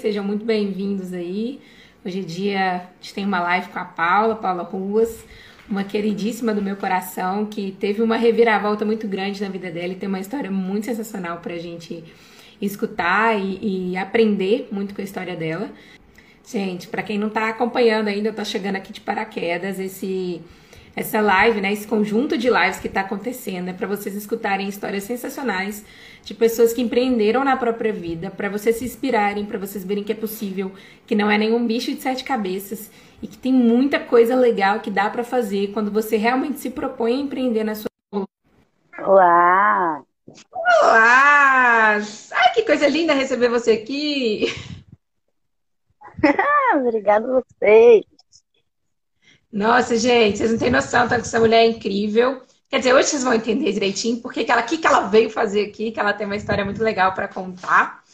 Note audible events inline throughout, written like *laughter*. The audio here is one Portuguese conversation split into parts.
sejam muito bem-vindos aí. Hoje é dia, a gente tem uma live com a Paula, Paula Ruas, uma queridíssima do meu coração, que teve uma reviravolta muito grande na vida dela e tem uma história muito sensacional pra gente escutar e, e aprender muito com a história dela. Gente, para quem não tá acompanhando ainda, eu tô chegando aqui de paraquedas, esse essa live, né, esse conjunto de lives que está acontecendo, é para vocês escutarem histórias sensacionais de pessoas que empreenderam na própria vida, para vocês se inspirarem, para vocês verem que é possível, que não é nenhum bicho de sete cabeças e que tem muita coisa legal que dá para fazer quando você realmente se propõe a empreender na sua Olá! Olá! Ai, que coisa linda receber você aqui! *laughs* Obrigada a vocês! Nossa, gente, vocês não têm noção, tanto que essa mulher é incrível. Quer dizer, hoje vocês vão entender direitinho porque que ela, que, que ela veio fazer aqui, que ela tem uma história muito legal para contar.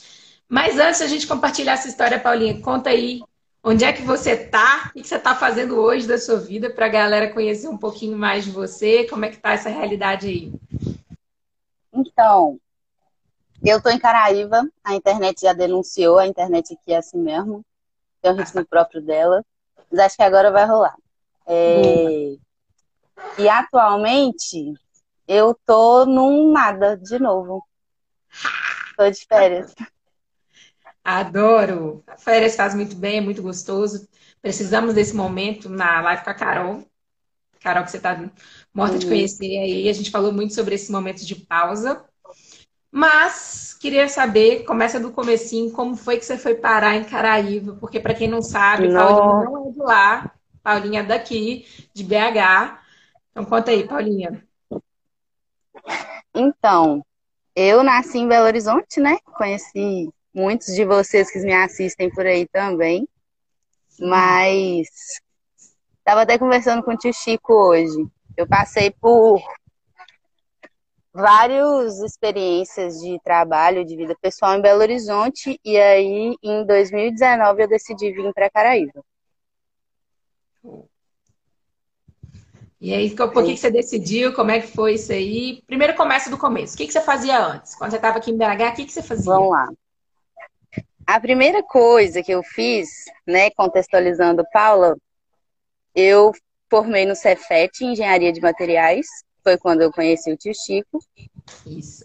Mas antes a gente compartilhar essa história, Paulinha, conta aí onde é que você tá, o que você está fazendo hoje da sua vida para a galera conhecer um pouquinho mais de você, como é que tá essa realidade aí? Então, eu tô em Caraíva, a internet já denunciou, a internet aqui é assim mesmo, tem o ritmo próprio dela, mas acho que agora vai rolar. É, e atualmente eu tô num nada de novo. Tô de férias. Adoro. A férias faz muito bem, é muito gostoso. Precisamos desse momento na live com a Carol. Carol, que você tá morta de conhecer aí. A gente falou muito sobre esse momento de pausa. Mas queria saber, começa do comecinho, como foi que você foi parar em Caraíva? Porque para quem não sabe, Paulinha não é de lá. Paulinha daqui, de BH. Então conta aí, Paulinha. Então, eu nasci em Belo Horizonte, né? Conheci muitos de vocês que me assistem por aí também. Mas estava até conversando com o tio Chico hoje. Eu passei por várias experiências de trabalho, de vida pessoal em Belo Horizonte e aí em 2019 eu decidi vir para Caraíba. E aí, por que, que você decidiu? Como é que foi isso aí? Primeiro começa do começo. O que, que você fazia antes? Quando você estava aqui em BH, o que, que você fazia? Vamos lá. A primeira coisa que eu fiz, né, contextualizando Paula, eu formei no Cefet, Engenharia de Materiais. Foi quando eu conheci o tio Chico. Isso.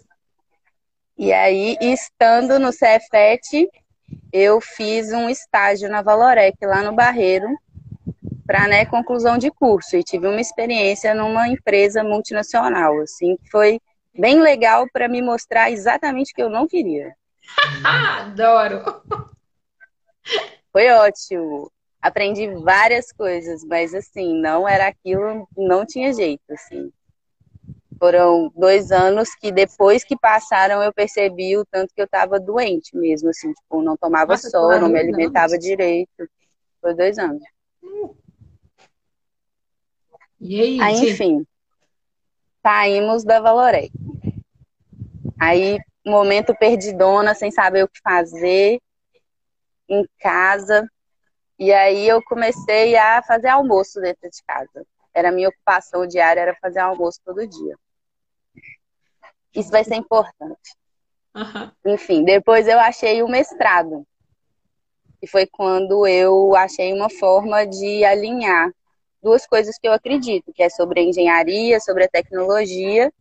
E aí, estando no Cefet, eu fiz um estágio na Valorec, lá no Barreiro, para né, conclusão de curso e tive uma experiência numa empresa multinacional, assim, que foi bem legal para me mostrar exatamente o que eu não queria. *laughs* Adoro! Foi ótimo. Aprendi várias coisas, mas assim, não era aquilo, não tinha jeito, assim. Foram dois anos que depois que passaram eu percebi o tanto que eu estava doente mesmo, assim, tipo, não tomava Nossa, sol, não me alimentava anos. direito. Foi dois anos. E aí, aí enfim, saímos da Valorec. Aí, momento perdidona, sem saber o que fazer, em casa. E aí eu comecei a fazer almoço dentro de casa. Era a minha ocupação diária, era fazer almoço todo dia. Isso vai ser importante. Uhum. Enfim, depois eu achei o mestrado. E foi quando eu achei uma forma de alinhar duas coisas que eu acredito, que é sobre a engenharia, sobre a tecnologia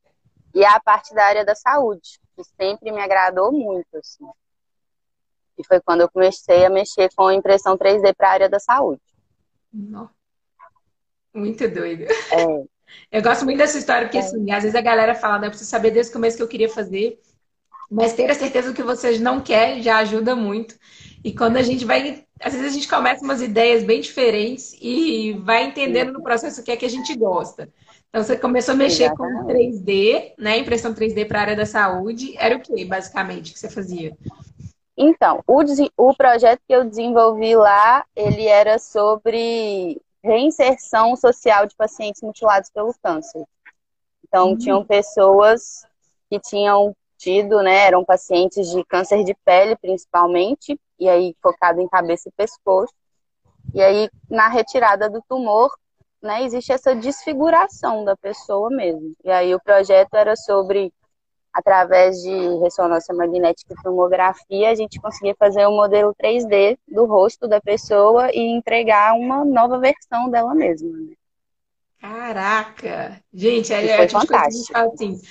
e a parte da área da saúde, que sempre me agradou muito, assim. E foi quando eu comecei a mexer com impressão 3D para a área da saúde. Muito doido. É. Eu gosto muito dessa história, porque é. assim, às vezes a galera fala, né? Eu preciso saber desde o começo que eu queria fazer, mas ter a certeza que vocês não querem já ajuda muito. E quando a gente vai. Às vezes a gente começa umas ideias bem diferentes e vai entendendo no processo o que é que a gente gosta. Então você começou a mexer com 3D, né? Impressão 3D para a área da saúde. Era o que, basicamente, que você fazia? Então, o, o projeto que eu desenvolvi lá, ele era sobre reinserção social de pacientes mutilados pelo câncer. Então, uhum. tinham pessoas que tinham tido, né, eram pacientes de câncer de pele, principalmente, e aí focado em cabeça e pescoço. E aí, na retirada do tumor, né, existe essa desfiguração da pessoa mesmo. E aí o projeto era sobre através de ressonância magnética e tomografia, a gente conseguia fazer um modelo 3D do rosto da pessoa e entregar uma nova versão dela mesma. Né? Caraca! Gente, é, é tipo fantástico. a gente fala assim.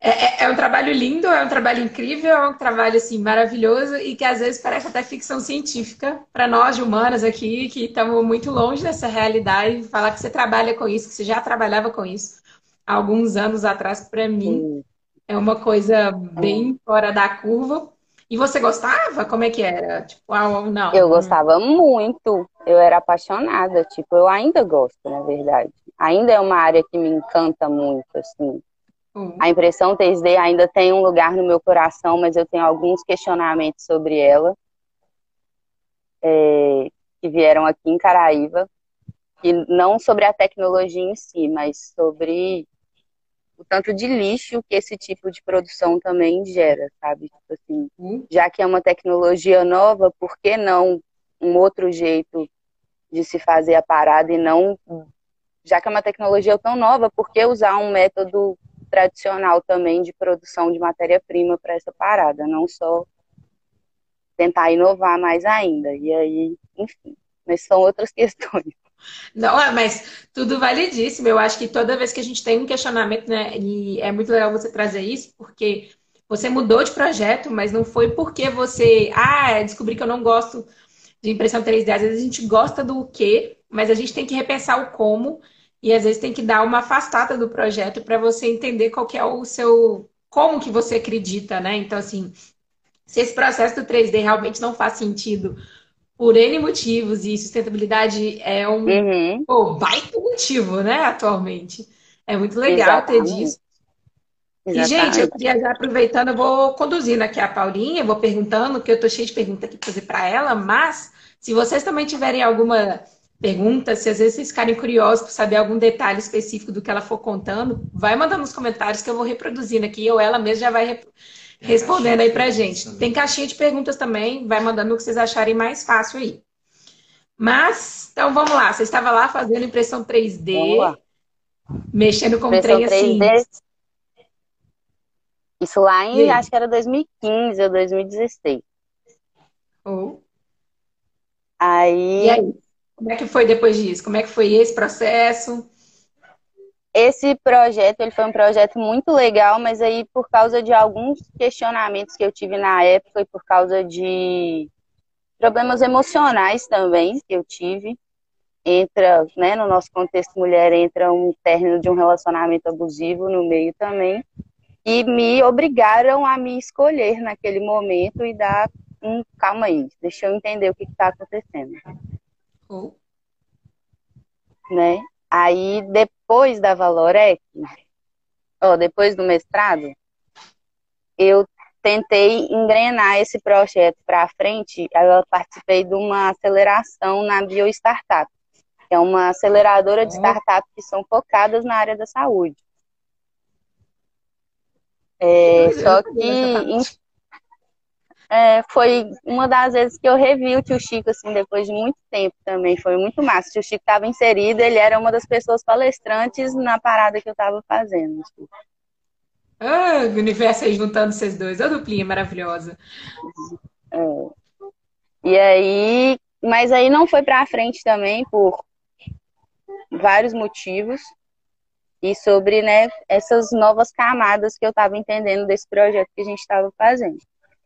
É, é, é, um trabalho lindo, é um trabalho incrível, é um trabalho assim maravilhoso e que às vezes parece até ficção científica para nós de humanas aqui que estamos muito longe dessa realidade. Falar que você trabalha com isso, que você já trabalhava com isso há alguns anos atrás, para mim é uma coisa bem fora da curva. E você gostava? Como é que era? Tipo, ah, não. Eu gostava muito. Eu era apaixonada. Tipo, eu ainda gosto, na verdade. Ainda é uma área que me encanta muito, assim. Uhum. A impressão 3D ainda tem um lugar no meu coração, mas eu tenho alguns questionamentos sobre ela. É, que vieram aqui em Caraíva. E não sobre a tecnologia em si, mas sobre o tanto de lixo que esse tipo de produção também gera, sabe? Tipo assim, hum. já que é uma tecnologia nova, por que não um outro jeito de se fazer a parada e não, já que é uma tecnologia tão nova, por que usar um método tradicional também de produção de matéria-prima para essa parada, não só tentar inovar mais ainda. E aí, enfim, mas são outras *laughs* questões. Não, é, mas tudo validíssimo. Eu acho que toda vez que a gente tem um questionamento, né, e é muito legal você trazer isso, porque você mudou de projeto, mas não foi porque você, ah, descobri que eu não gosto de impressão 3D. Às vezes a gente gosta do quê, mas a gente tem que repensar o como e às vezes tem que dar uma afastada do projeto para você entender qual que é o seu como que você acredita, né? Então assim, se esse processo do 3D realmente não faz sentido por N motivos, e sustentabilidade é um uhum. pô, baita motivo, né, atualmente. É muito legal Exatamente. ter disso. Exatamente. E, gente, eu queria já aproveitando, eu vou conduzindo aqui a Paulinha, vou perguntando, que eu tô cheia de perguntas aqui para fazer para ela, mas se vocês também tiverem alguma pergunta, se às vezes vocês ficarem curiosos para saber algum detalhe específico do que ela for contando, vai mandando nos comentários que eu vou reproduzindo aqui, ou ela mesma já vai respondendo aí pra gente. Tem caixinha de perguntas também, vai mandando o que vocês acharem mais fácil aí. Mas, então vamos lá, você estava lá fazendo impressão 3D, mexendo com impressão trem 3D. assim. Isso lá em, acho que era 2015 ou 2016. Oh. Aí... E aí? Como é que foi depois disso? Como é que foi esse processo? esse projeto ele foi um projeto muito legal, mas aí por causa de alguns questionamentos que eu tive na época e por causa de problemas emocionais também que eu tive, entra, né, no nosso contexto mulher entra um término de um relacionamento abusivo no meio também, e me obrigaram a me escolher naquele momento e dar um calma aí, deixa eu entender o que está acontecendo. Oh. Né? Aí, depois da Valorec, ó, depois do mestrado, eu tentei engrenar esse projeto para frente. Eu participei de uma aceleração na BioStartup, que é uma aceleradora de startups que são focadas na área da saúde. É, só que, é, foi uma das vezes que eu revi o tio Chico, assim, depois de muito tempo também. Foi muito massa. O tio Chico estava inserido, ele era uma das pessoas palestrantes na parada que eu estava fazendo. Assim. Ah, o universo aí juntando vocês dois. A duplinha maravilhosa. É. E aí, mas aí não foi para frente também por vários motivos e sobre né, essas novas camadas que eu estava entendendo desse projeto que a gente estava fazendo.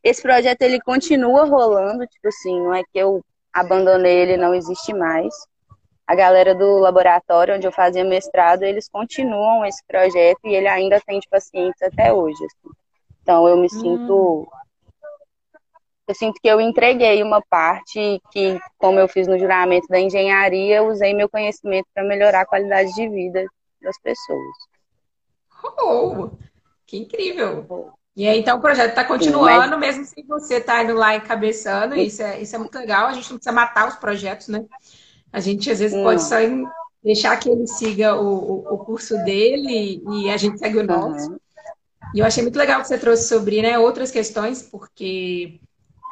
Esse projeto ele continua rolando, tipo assim, não é que eu abandonei ele, não existe mais. A galera do laboratório onde eu fazia mestrado, eles continuam esse projeto e ele ainda tem pacientes até hoje. Assim. Então eu me hum. sinto eu sinto que eu entreguei uma parte que, como eu fiz no juramento da engenharia, eu usei meu conhecimento para melhorar a qualidade de vida das pessoas. Oh, que incrível! E aí, então, o projeto está continuando, mas... mesmo sem você estar tá indo lá encabeçando. Isso é, isso é muito legal. A gente não precisa matar os projetos, né? A gente, às vezes, não. pode só deixar que ele siga o, o, curso dele e a gente segue o nosso. Uhum. E eu achei muito legal que você trouxe sobre né, outras questões, porque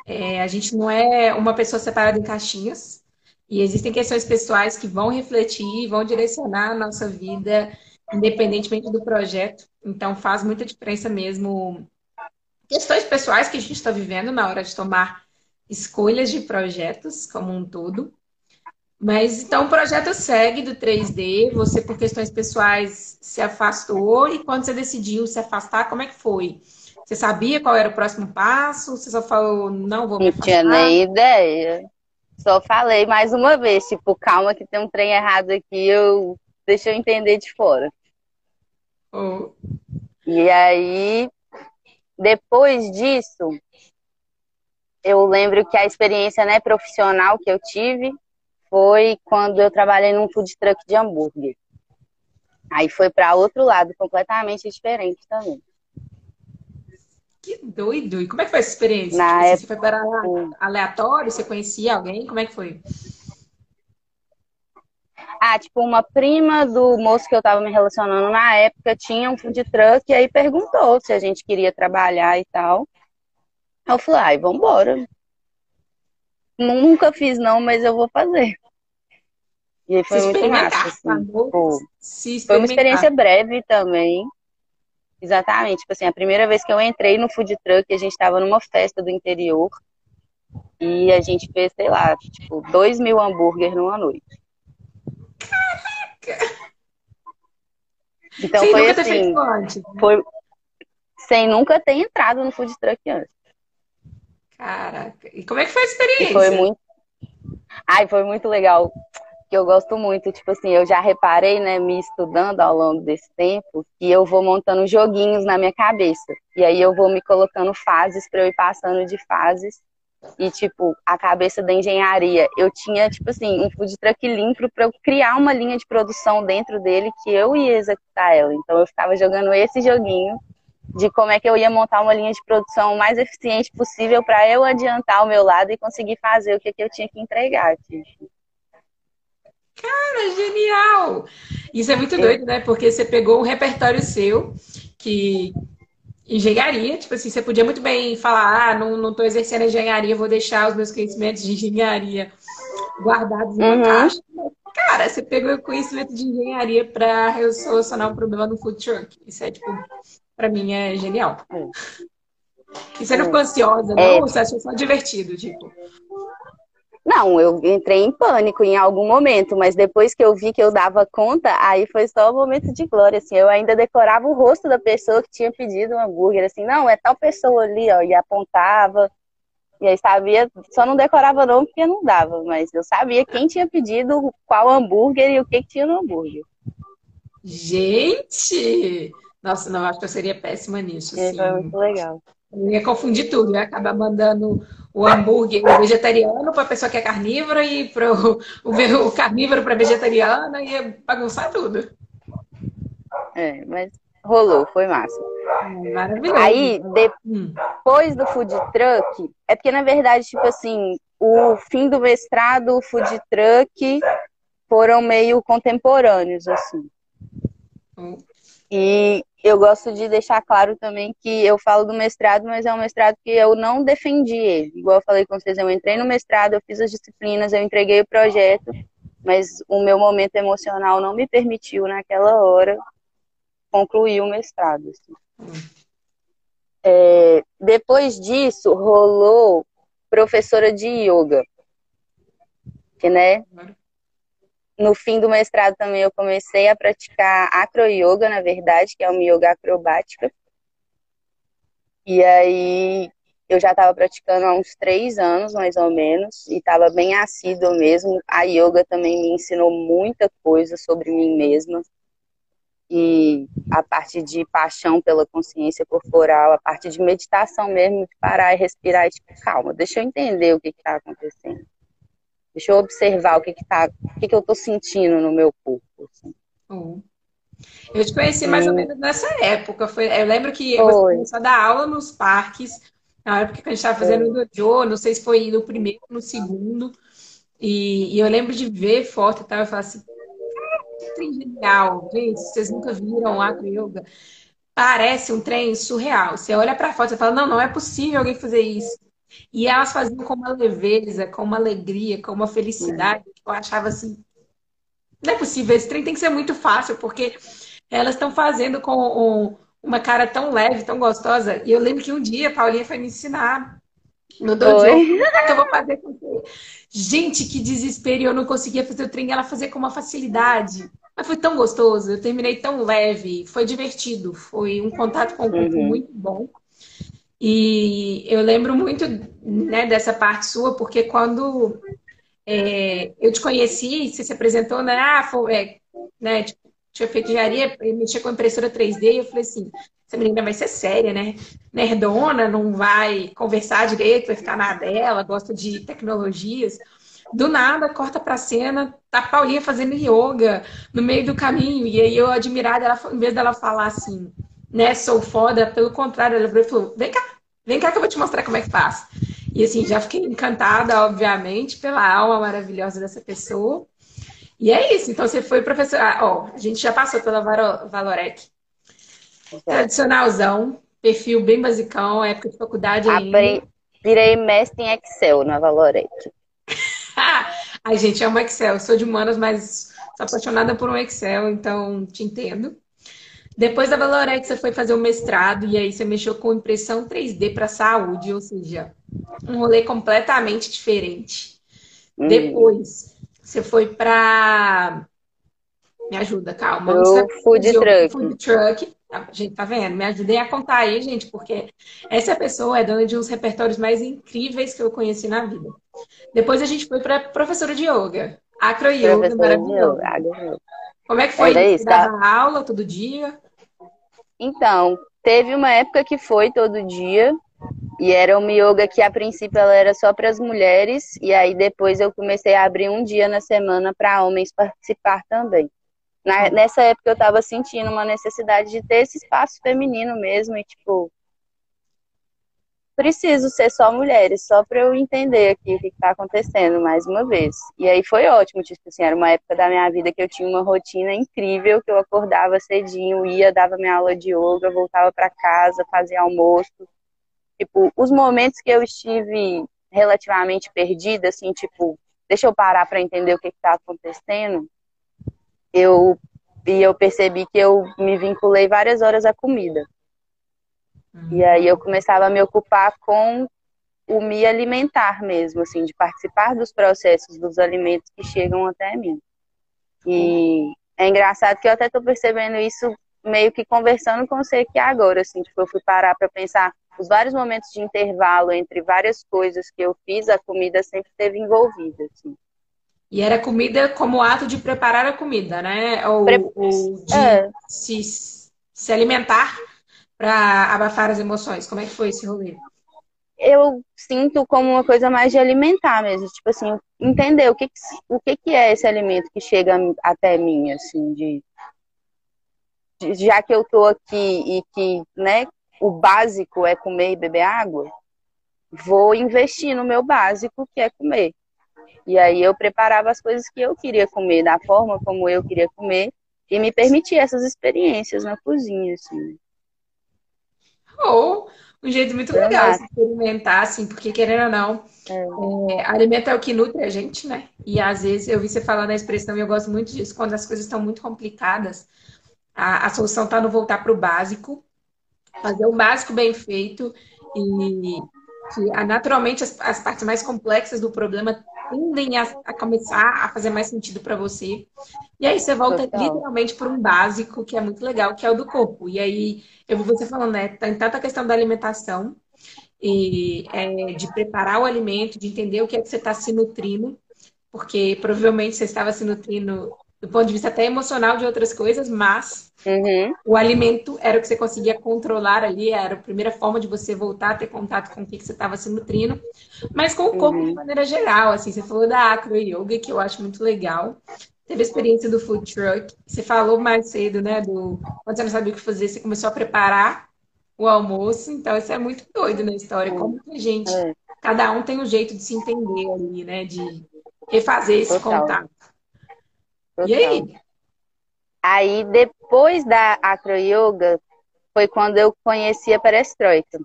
é, a gente não é uma pessoa separada em caixinhas. E existem questões pessoais que vão refletir, vão direcionar a nossa vida independentemente do projeto. Então faz muita diferença mesmo questões pessoais que a gente está vivendo na hora de tomar escolhas de projetos como um todo. Mas então o projeto segue do 3D, você por questões pessoais se afastou e quando você decidiu se afastar, como é que foi? Você sabia qual era o próximo passo? Você só falou, não vou me afastar? Não tinha nem ideia. Só falei mais uma vez, tipo, calma que tem um trem errado aqui, eu deixa eu entender de fora. Oh. E aí, depois disso, eu lembro que a experiência né, profissional que eu tive foi quando eu trabalhei num food truck de hambúrguer. Aí foi para outro lado, completamente diferente também. Que doido! E como é que foi essa experiência? Na tipo, época... Você foi para aleatório? Você conhecia alguém? Como é que foi? Ah, tipo, uma prima do moço que eu tava me relacionando na época tinha um food truck e aí perguntou se a gente queria trabalhar e tal. Eu falei, ai, vambora. Nunca fiz não, mas eu vou fazer. E aí foi muito massa, assim. Pô, foi uma experiência breve também. Exatamente. Tipo assim, a primeira vez que eu entrei no food truck, a gente estava numa festa do interior. E a gente fez, sei lá, tipo, dois mil hambúrguer numa noite. Caraca! Então Sem foi assim. Antes, né? Foi sem nunca ter entrado no food truck antes. Caraca. E como é que foi a experiência? E foi muito. Ai, foi muito legal. Que eu gosto muito, tipo assim, eu já reparei, né, me estudando ao longo desse tempo, que eu vou montando joguinhos na minha cabeça. E aí eu vou me colocando fases para eu ir passando de fases. E, tipo, a cabeça da engenharia. Eu tinha, tipo assim, um food truck limpo para eu criar uma linha de produção dentro dele que eu ia executar ela. Então eu ficava jogando esse joguinho de como é que eu ia montar uma linha de produção mais eficiente possível para eu adiantar o meu lado e conseguir fazer o que, que eu tinha que entregar. Tipo. Cara, genial! Isso é muito doido, né? Porque você pegou um repertório seu que engenharia, tipo assim, você podia muito bem falar, ah, não, não tô exercendo engenharia, vou deixar os meus conhecimentos de engenharia guardados em uma uhum. caixa. Cara, você pegou o conhecimento de engenharia para solucionar um problema no food truck. Isso é, tipo, para mim é genial. É. E você não ficou ansiosa, não? É. Você achou só divertido, tipo? Não, eu entrei em pânico em algum momento, mas depois que eu vi que eu dava conta, aí foi só um momento de glória, assim. Eu ainda decorava o rosto da pessoa que tinha pedido um hambúrguer, assim, não, é tal pessoa ali, ó, e apontava. E aí sabia, só não decorava não porque não dava, mas eu sabia quem tinha pedido qual hambúrguer e o que, que tinha no hambúrguer. Gente! Nossa, não, acho que eu seria péssima nisso. É, assim. Foi muito legal. Eu ia confundir tudo, ia acabar mandando o hambúrguer vegetariano para a pessoa que é carnívora e para o, o carnívoro para vegetariana, ia bagunçar tudo. É, mas rolou, foi massa. Maravilhoso. Aí, hum. depois do food truck, é porque na verdade, tipo assim, o fim do mestrado, o food truck foram meio contemporâneos, assim. E eu gosto de deixar claro também que eu falo do mestrado, mas é um mestrado que eu não defendi ele. Igual eu falei com vocês, eu entrei no mestrado, eu fiz as disciplinas, eu entreguei o projeto, mas o meu momento emocional não me permitiu naquela hora concluir o mestrado. Assim. É, depois disso, rolou professora de yoga. Que, né, no fim do mestrado também eu comecei a praticar acro-yoga, na verdade, que é uma yoga acrobática. E aí eu já estava praticando há uns três anos, mais ou menos, e estava bem assíduo mesmo. A yoga também me ensinou muita coisa sobre mim mesma. E a parte de paixão pela consciência corporal, a parte de meditação mesmo, de parar e respirar e tipo, calma, deixa eu entender o que está acontecendo. Deixa eu observar o que que tá, o que que eu tô sentindo no meu corpo. Assim. Uhum. Eu te conheci mais ou menos nessa época. Foi, eu lembro que foi. você começou a dar aula nos parques, na época que a gente estava fazendo o dojo, não sei se foi no primeiro ou no segundo. E, e, eu lembro de ver foto e tal, eu falei assim, que trem genial, gente, vocês nunca viram Acro Yoga? Parece um trem surreal. Você olha para a foto e fala, não, não é possível alguém fazer isso. E elas faziam com uma leveza, com uma alegria, com uma felicidade. Eu achava assim, não é possível, esse trem tem que ser muito fácil, porque Elas estão fazendo com um, uma cara tão leve, tão gostosa. E eu lembro que um dia a Paulinha foi me ensinar no dojo. que eu vou fazer com você. Gente, que desespero! Eu não conseguia fazer o trem, ela fazia com uma facilidade. Mas foi tão gostoso, eu terminei tão leve, foi divertido, foi um contato com o corpo uhum. muito bom. E eu lembro muito né, dessa parte sua, porque quando é, eu te conheci, você se apresentou, né? Ah, foi, é, né, tinha feito engenharia, mexia com impressora 3D, e eu falei assim, essa menina vai ser séria, né? Nerdona, não vai conversar direito, vai ficar na dela, gosta de tecnologias. Do nada, corta pra cena, tá Paulinha fazendo yoga no meio do caminho. E aí eu admirada, ela, em vez dela falar assim, né, sou foda, pelo contrário, ela falou, vem cá, vem cá que eu vou te mostrar como é que faz. E assim, já fiquei encantada, obviamente, pela alma maravilhosa dessa pessoa. E é isso. Então você foi professora. Ah, ó, a gente já passou pela Valorec. Tradicionalzão, perfil bem basicão, época de faculdade ainda. Virei mestre em Excel na Valorec. *laughs* Ai, gente, é um Excel. Eu sou de humanas, mas sou apaixonada por um Excel, então te entendo. Depois da Valorec, você foi fazer o mestrado e aí você mexeu com impressão 3D para saúde, ou seja, um rolê completamente diferente. Hum. Depois, você foi para. Me ajuda, calma. O food truck. Food truck. A gente tá vendo? Me ajudei a contar aí, gente, porque essa pessoa é dona de uns repertórios mais incríveis que eu conheci na vida. Depois a gente foi para professora de yoga. Acro Yoga, maravilhoso. Como é que foi? Era isso, tá? Dava aula todo dia? Então, teve uma época que foi todo dia, e era uma yoga que a princípio ela era só para as mulheres, e aí depois eu comecei a abrir um dia na semana para homens participar também. Na, nessa época eu estava sentindo uma necessidade de ter esse espaço feminino mesmo, e tipo, preciso ser só mulheres, só para eu entender aqui o que está acontecendo mais uma vez. E aí foi ótimo, tipo assim, era uma época da minha vida que eu tinha uma rotina incrível, que eu acordava cedinho, ia, dava minha aula de yoga, voltava para casa, fazia almoço. Tipo, os momentos que eu estive relativamente perdida, assim, tipo, deixa eu parar para entender o que está acontecendo, eu e eu percebi que eu me vinculei várias horas à comida. E aí eu começava a me ocupar com o me alimentar mesmo, assim, de participar dos processos dos alimentos que chegam até mim. E é engraçado que eu até estou percebendo isso meio que conversando com você aqui agora, assim, tipo, eu fui parar para pensar os vários momentos de intervalo entre várias coisas que eu fiz, a comida sempre esteve envolvida, assim. E era comida como ato de preparar a comida, né? Ou, Pre... ou de é. se, se alimentar para abafar as emoções? Como é que foi esse rolê? Eu sinto como uma coisa mais de alimentar mesmo, tipo assim, entender o que, o que, que é esse alimento que chega até mim, assim, de, de já que eu tô aqui e que, né, o básico é comer e beber água, vou investir no meu básico, que é comer. E aí eu preparava as coisas que eu queria comer, da forma como eu queria comer, e me permitia essas experiências na cozinha, assim. Ou um jeito muito é legal de experimentar, assim, porque querendo ou não, é. É, alimento é o que nutre a gente, né? E às vezes eu vi você falar na expressão e eu gosto muito disso, quando as coisas estão muito complicadas, a, a solução está no voltar para o básico, fazer o básico bem feito e que naturalmente as, as partes mais complexas do problema tendem a, a começar a fazer mais sentido para você. E aí você volta Total. literalmente por um básico que é muito legal, que é o do corpo. E aí eu vi você falando, né? Tem tanta questão da alimentação e é, de preparar o alimento, de entender o que é que você está se nutrindo, porque provavelmente você estava se nutrindo do ponto de vista até emocional de outras coisas, mas uhum. o alimento era o que você conseguia controlar ali, era a primeira forma de você voltar a ter contato com o que, você estava se nutrindo, mas com o corpo uhum. de maneira geral, assim, você falou da acro yoga, que eu acho muito legal, teve a experiência do food truck, você falou mais cedo, né, do quando você não sabia o que fazer, você começou a preparar o almoço, então isso é muito doido na história, como que a gente, é. cada um tem um jeito de se entender ali, né, de refazer esse Total. contato. E aí? Aí, depois da acro yoga, foi quando eu conheci a perestroika.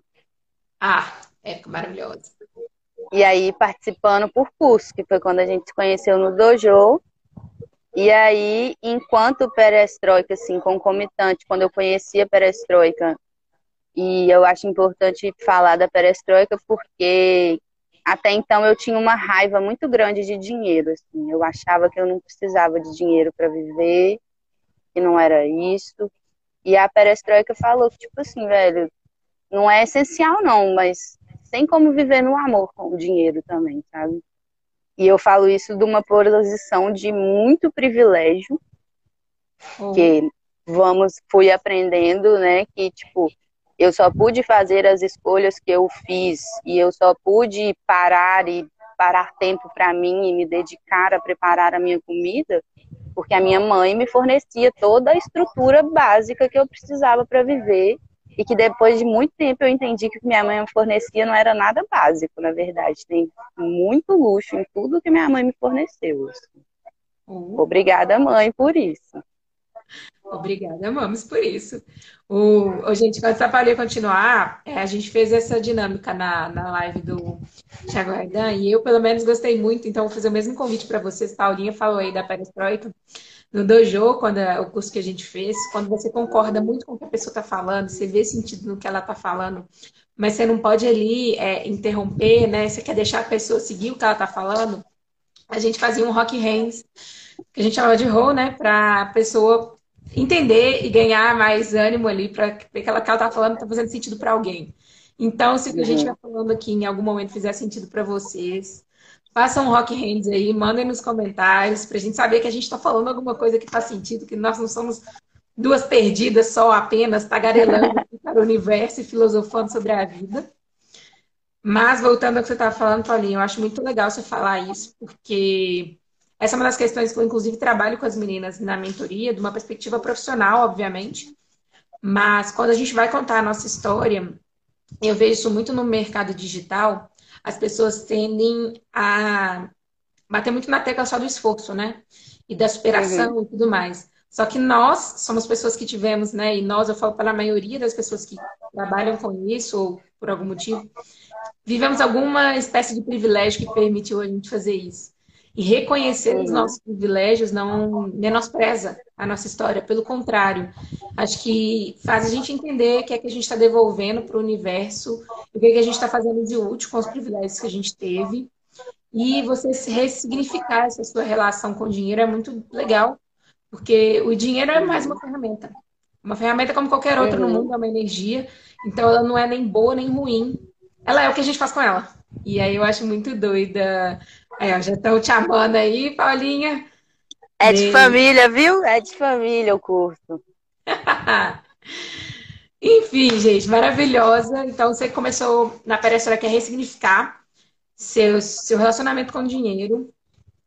Ah, é maravilhosa. E aí, participando por curso, que foi quando a gente se conheceu no dojo. E aí, enquanto perestroika, assim, concomitante, quando eu conhecia a perestroika, e eu acho importante falar da perestroika porque até então eu tinha uma raiva muito grande de dinheiro, assim. Eu achava que eu não precisava de dinheiro para viver, que não era isso. E a perestroika falou que, tipo assim, velho, não é essencial não, mas tem como viver no amor com o dinheiro também, sabe? E eu falo isso de uma posição de muito privilégio, oh. que vamos, fui aprendendo, né, que, tipo, eu só pude fazer as escolhas que eu fiz e eu só pude parar e parar tempo para mim e me dedicar a preparar a minha comida, porque a minha mãe me fornecia toda a estrutura básica que eu precisava para viver e que depois de muito tempo eu entendi que o que minha mãe me fornecia não era nada básico, na verdade. Tem muito luxo em tudo que minha mãe me forneceu. Uhum. Obrigada, mãe, por isso. Obrigada, vamos por isso. O, o gente, quando a Paulinha continuar, é, a gente fez essa dinâmica na, na live do Thiago Raidan e eu, pelo menos, gostei muito, então vou fazer o mesmo convite para vocês. Paulinha falou aí da perestroika no dojo, quando é o curso que a gente fez, quando você concorda muito com o que a pessoa está falando, você vê sentido no que ela está falando, mas você não pode ali é, interromper, né? Você quer deixar a pessoa seguir o que ela está falando. A gente fazia um rock hands, que a gente chamava de roll, né? Para a pessoa entender e ganhar mais ânimo ali para ver que ela está falando está fazendo sentido para alguém. Então, se o que a gente está falando aqui em algum momento fizer sentido para vocês, Façam um rock hands aí, mandem nos comentários para a gente saber que a gente está falando alguma coisa que faz sentido, que nós não somos duas perdidas só apenas tagarelando *laughs* para o universo e filosofando sobre a vida. Mas voltando ao que você estava falando, Paulinho, eu acho muito legal você falar isso, porque essa é uma das questões que eu, inclusive, trabalho com as meninas na mentoria, de uma perspectiva profissional, obviamente. Mas quando a gente vai contar a nossa história, eu vejo isso muito no mercado digital, as pessoas tendem a bater muito na tecla só do esforço, né? E da superação uhum. e tudo mais. Só que nós somos pessoas que tivemos, né? E nós, eu falo para a maioria das pessoas que trabalham com isso, ou por algum motivo, vivemos alguma espécie de privilégio que permitiu a gente fazer isso. E reconhecer os nossos privilégios não menospreza a nossa história, pelo contrário, acho que faz a gente entender o que é que a gente está devolvendo para o universo, o que é que a gente está fazendo de útil com os privilégios que a gente teve. E você ressignificar essa sua relação com o dinheiro é muito legal, porque o dinheiro é mais uma ferramenta. Uma ferramenta como qualquer outra no uhum. mundo, é uma energia. Então ela não é nem boa nem ruim. Ela é o que a gente faz com ela. E aí eu acho muito doida Ó, já estão te amando aí, Paulinha. É de família, viu? É de família o curso. *laughs* Enfim, gente, maravilhosa. Então, você começou na Perestra que é ressignificar seu, seu relacionamento com o dinheiro.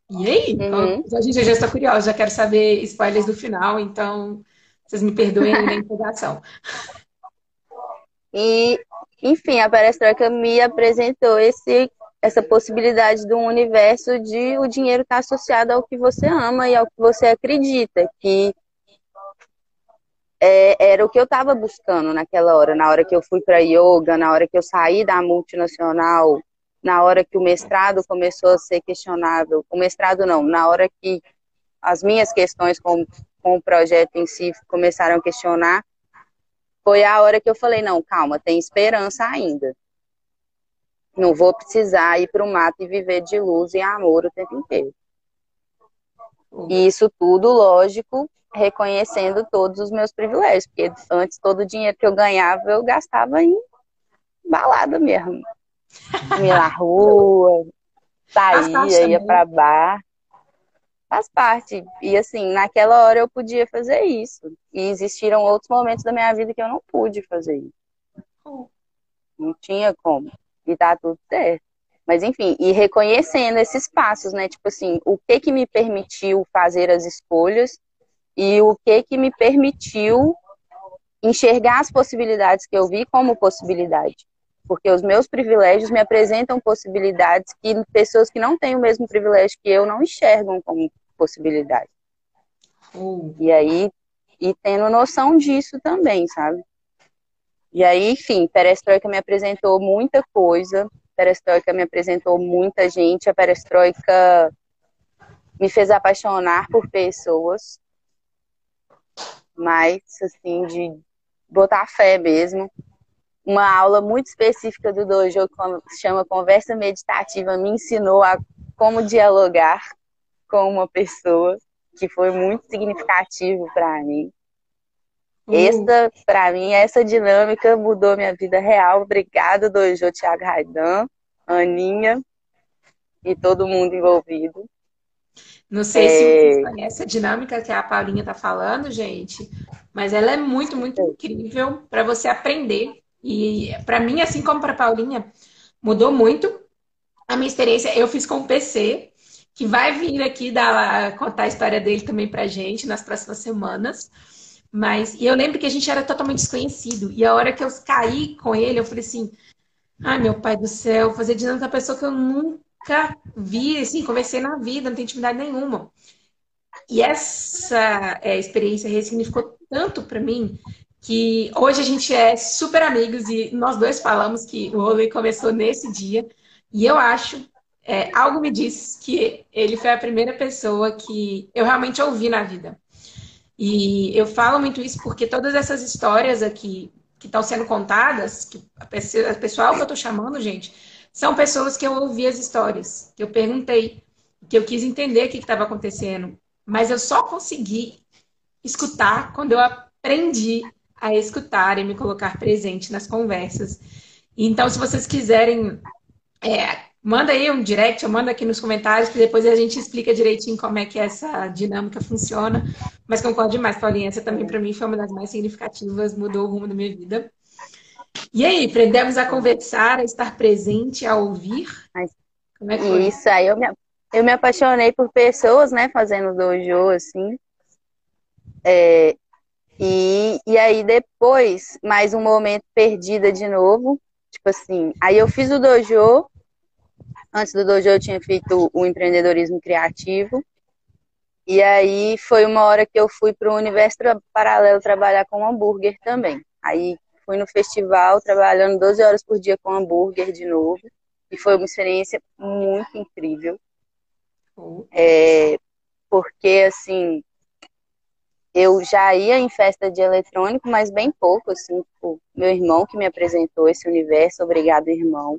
E aí? Uhum. a gente já está curiosa, já quero saber spoilers do final, então vocês me perdoem na empolgação. *laughs* E, enfim, a Perestroika me apresentou esse essa possibilidade de um universo de o dinheiro estar tá associado ao que você ama e ao que você acredita, que é, era o que eu estava buscando naquela hora, na hora que eu fui para yoga, na hora que eu saí da multinacional, na hora que o mestrado começou a ser questionável, o mestrado não, na hora que as minhas questões com, com o projeto em si começaram a questionar, foi a hora que eu falei, não, calma, tem esperança ainda. Não vou precisar ir para o mato e viver de luz e amor o tempo inteiro. E isso tudo, lógico, reconhecendo todos os meus privilégios, porque antes todo o dinheiro que eu ganhava eu gastava em balada mesmo. *laughs* Ia na rua, saía, ia para bar. Faz parte. E assim, naquela hora eu podia fazer isso. E existiram outros momentos da minha vida que eu não pude fazer isso. Oh. Não tinha como e tá tudo certo. Mas enfim, e reconhecendo esses passos, né? Tipo assim, o que que me permitiu fazer as escolhas e o que que me permitiu enxergar as possibilidades que eu vi como possibilidade. Porque os meus privilégios me apresentam possibilidades que pessoas que não têm o mesmo privilégio que eu não enxergam como possibilidade. Uh. E aí, e tendo noção disso também, sabe? E aí, enfim, Perestroika me apresentou muita coisa, Perestroika me apresentou muita gente, a Perestroika me fez apaixonar por pessoas, mais assim, de botar fé mesmo. Uma aula muito específica do dojo que chama Conversa Meditativa me ensinou a como dialogar com uma pessoa, que foi muito significativo para mim. Essa, para mim, essa dinâmica mudou minha vida real. Obrigada, Dojo Thiago Raidan, Aninha e todo mundo envolvido. Não sei é... se vocês conhecem a dinâmica que a Paulinha está falando, gente, mas ela é muito, muito incrível para você aprender. E para mim, assim como para a Paulinha, mudou muito a minha experiência. Eu fiz com o PC, que vai vir aqui dar, contar a história dele também para gente nas próximas semanas. Mas, e eu lembro que a gente era totalmente desconhecido. E a hora que eu caí com ele, eu falei assim: ai meu pai do céu, fazer dinâmica com uma pessoa que eu nunca vi, assim, comecei na vida, não tenho intimidade nenhuma. E essa é, experiência ressignificou tanto para mim que hoje a gente é super amigos e nós dois falamos que o rolê começou nesse dia. E eu acho, é, algo me diz que ele foi a primeira pessoa que eu realmente ouvi na vida. E eu falo muito isso porque todas essas histórias aqui que estão sendo contadas, que a pessoal que eu estou chamando, gente, são pessoas que eu ouvi as histórias, que eu perguntei, que eu quis entender o que estava acontecendo. Mas eu só consegui escutar quando eu aprendi a escutar e me colocar presente nas conversas. Então, se vocês quiserem, é, manda aí um direct, ou manda aqui nos comentários, que depois a gente explica direitinho como é que essa dinâmica funciona. Mas concordo demais, Paulinha, essa também para mim foi uma das mais significativas, mudou o rumo da minha vida. E aí, aprendemos a conversar, a estar presente, a ouvir? Como é que foi? Isso aí, eu me, eu me apaixonei por pessoas, né, fazendo dojo, assim. É, e, e aí depois, mais um momento perdida de novo. Tipo assim, aí eu fiz o dojo. Antes do dojo eu tinha feito o empreendedorismo criativo. E aí foi uma hora que eu fui para o universo paralelo trabalhar com hambúrguer também. Aí Fui no festival trabalhando 12 horas por dia com hambúrguer de novo. E foi uma experiência muito incrível. É, porque, assim, eu já ia em festa de eletrônico, mas bem pouco, assim, tipo, meu irmão que me apresentou esse universo, obrigado, irmão.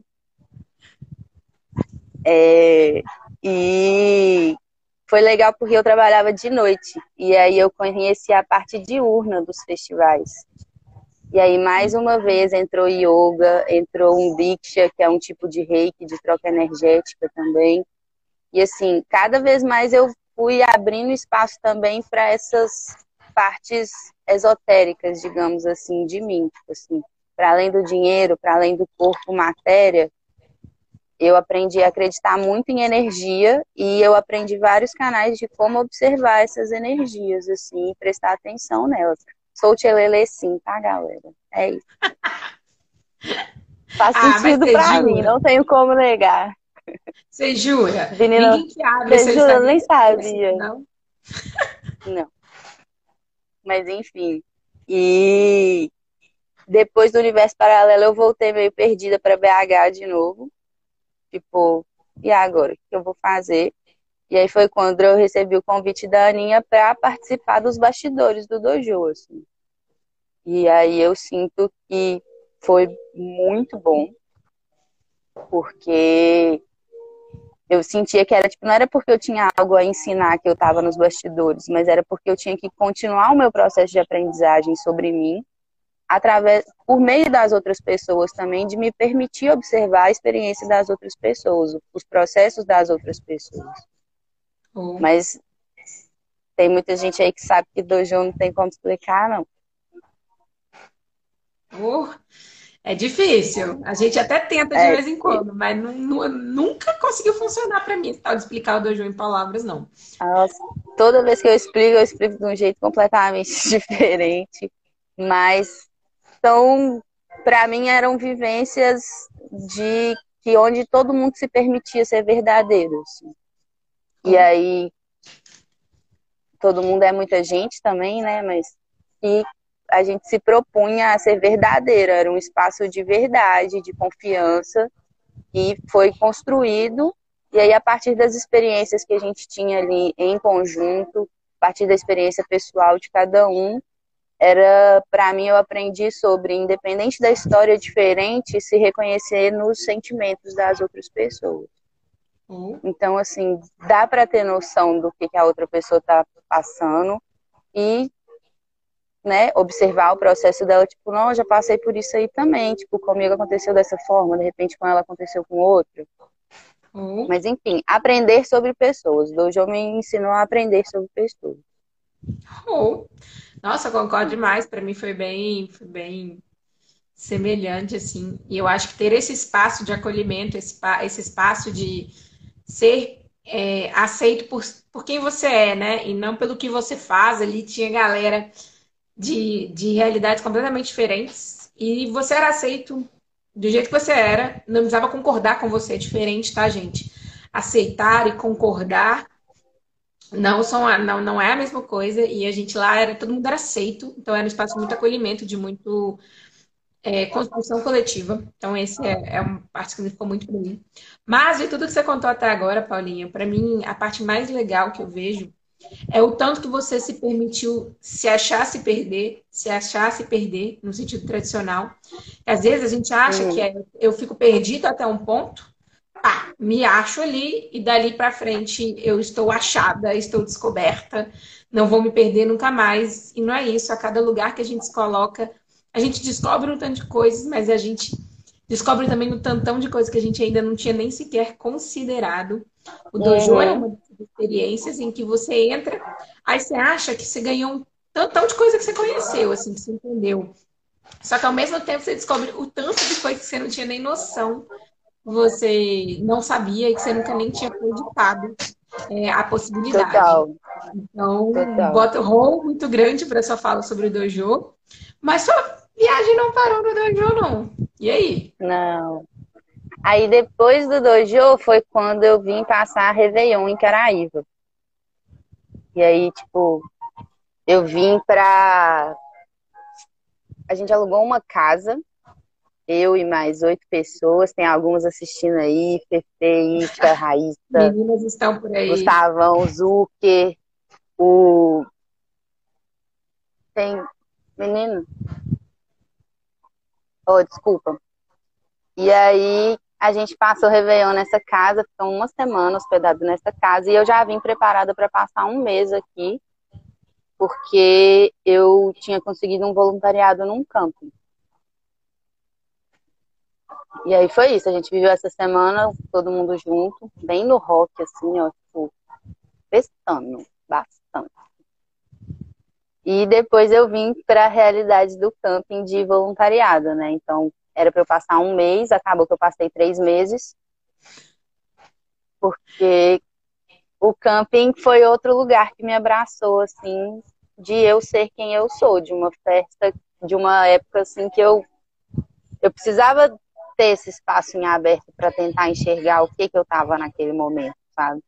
É, e foi legal porque eu trabalhava de noite, e aí eu conheci a parte diurna dos festivais. E aí, mais uma vez, entrou yoga, entrou um Diksha, que é um tipo de reiki, de troca energética também. E assim, cada vez mais eu fui abrindo espaço também para essas partes esotéricas, digamos assim, de mim. Tipo assim, para além do dinheiro, para além do corpo, matéria, eu aprendi a acreditar muito em energia e eu aprendi vários canais de como observar essas energias, assim, e prestar atenção nelas. Sou Tchelele sim, tá, galera? É isso. *laughs* Faz ah, sentido pra jura. mim, não tenho como negar. Você jura? Menina, Ninguém que abre você jura, nem sabia. Não? *laughs* não. Mas enfim. E depois do universo paralelo eu voltei meio perdida para BH de novo. Tipo, e agora? O que eu vou fazer? E aí foi quando eu recebi o convite da Aninha para participar dos bastidores do dojo, assim. E aí eu sinto que foi muito bom, porque eu sentia que era tipo, não era porque eu tinha algo a ensinar que eu estava nos bastidores, mas era porque eu tinha que continuar o meu processo de aprendizagem sobre mim, através por meio das outras pessoas também, de me permitir observar a experiência das outras pessoas, os processos das outras pessoas. Uhum. Mas tem muita gente aí que sabe que dojo não tem como explicar, não. Uh, é difícil. A gente até tenta de é, vez em quando, mas nunca conseguiu funcionar para mim tal de explicar o dojo em palavras, não. Nossa, toda vez que eu explico, eu explico de um jeito completamente *laughs* diferente. Mas então, para mim eram vivências de que onde todo mundo se permitia ser verdadeiro. Assim. E aí, todo mundo é muita gente também, né? Mas e a gente se propunha a ser verdadeira, era um espaço de verdade, de confiança, e foi construído E aí, a partir das experiências que a gente tinha ali em conjunto, a partir da experiência pessoal de cada um, era para mim eu aprendi sobre independente da história diferente se reconhecer nos sentimentos das outras pessoas uhum. então assim dá para ter noção do que, que a outra pessoa está passando e né observar o processo dela tipo não eu já passei por isso aí também tipo comigo aconteceu dessa forma de repente com ela aconteceu com outro uhum. mas enfim aprender sobre pessoas Dojo me ensinou a aprender sobre pessoas Oh. Nossa, concordo demais. Para mim foi bem, foi bem semelhante, assim. E eu acho que ter esse espaço de acolhimento, esse, esse espaço de ser é, aceito por, por quem você é, né? E não pelo que você faz. Ali tinha galera de, de realidades completamente diferentes. E você era aceito do jeito que você era. Não precisava concordar com você. É diferente, tá, gente? Aceitar e concordar não são não, não é a mesma coisa e a gente lá era todo mundo era aceito então era um espaço de muito acolhimento de muito é, construção coletiva. Então esse é, é uma parte que ficou muito para mim mas de tudo que você contou até agora Paulinha para mim a parte mais legal que eu vejo é o tanto que você se permitiu se achar se perder se achar se perder no sentido tradicional. Às vezes a gente acha que é, eu fico perdido até um ponto pá, me acho ali e dali para frente eu estou achada, estou descoberta, não vou me perder nunca mais. E não é isso, a cada lugar que a gente se coloca, a gente descobre um tanto de coisas, mas a gente descobre também um tantão de coisas que a gente ainda não tinha nem sequer considerado. O dojo uhum. é uma das experiências em que você entra, aí você acha que você ganhou um tantão de coisa que você conheceu, assim, que você entendeu. Só que ao mesmo tempo você descobre o tanto de coisa que você não tinha nem noção você não sabia e que você nunca nem tinha acreditado é, a possibilidade. Total. Então, Total. bota um rol muito grande para sua fala sobre o dojo, mas sua viagem não parou no dojo, não. E aí? Não. Aí depois do dojo foi quando eu vim passar a Réveillon em Caraíva. E aí, tipo, eu vim pra. A gente alugou uma casa eu e mais oito pessoas, tem algumas assistindo aí, Fefe, Ita, *laughs* Raíssa. Meninas estão por aí. Gustavão, Zucker, o. Tem. Menino? Oh, desculpa. E aí, a gente passou o Réveillon nessa casa, ficou uma semana hospedado nessa casa, e eu já vim preparada para passar um mês aqui, porque eu tinha conseguido um voluntariado num camping. E aí foi isso, a gente viveu essa semana, todo mundo junto, bem no rock, assim, ó, tipo, festando bastante. E depois eu vim para a realidade do camping de voluntariado, né? Então, era para eu passar um mês, acabou que eu passei três meses, porque o camping foi outro lugar que me abraçou, assim, de eu ser quem eu sou, de uma festa, de uma época, assim, que eu, eu precisava ter esse espaço em aberto para tentar enxergar o que, que eu estava naquele momento, sabe?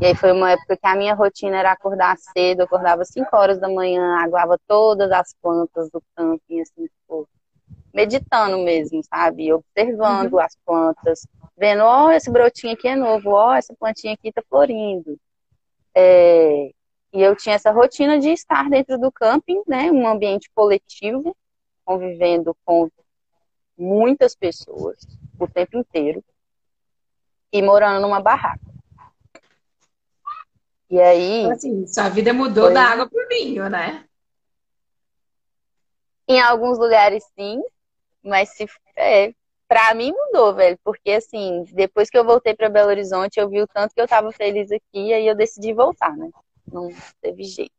E aí foi uma época que a minha rotina era acordar cedo, eu acordava 5 horas da manhã, aguava todas as plantas do camping, assim, tipo, meditando mesmo, sabe? Observando uhum. as plantas, vendo, ó, oh, esse brotinho aqui é novo, ó, oh, essa plantinha aqui tá florindo. É... E eu tinha essa rotina de estar dentro do camping, né? Um ambiente coletivo, convivendo com muitas pessoas o tempo inteiro e morando numa barraca. E aí. Então, assim, sua vida mudou foi... da água pro vinho, né? Em alguns lugares sim, mas se é, para mim mudou, velho, porque assim, depois que eu voltei para Belo Horizonte, eu vi o tanto que eu tava feliz aqui e aí eu decidi voltar, né? Não teve jeito.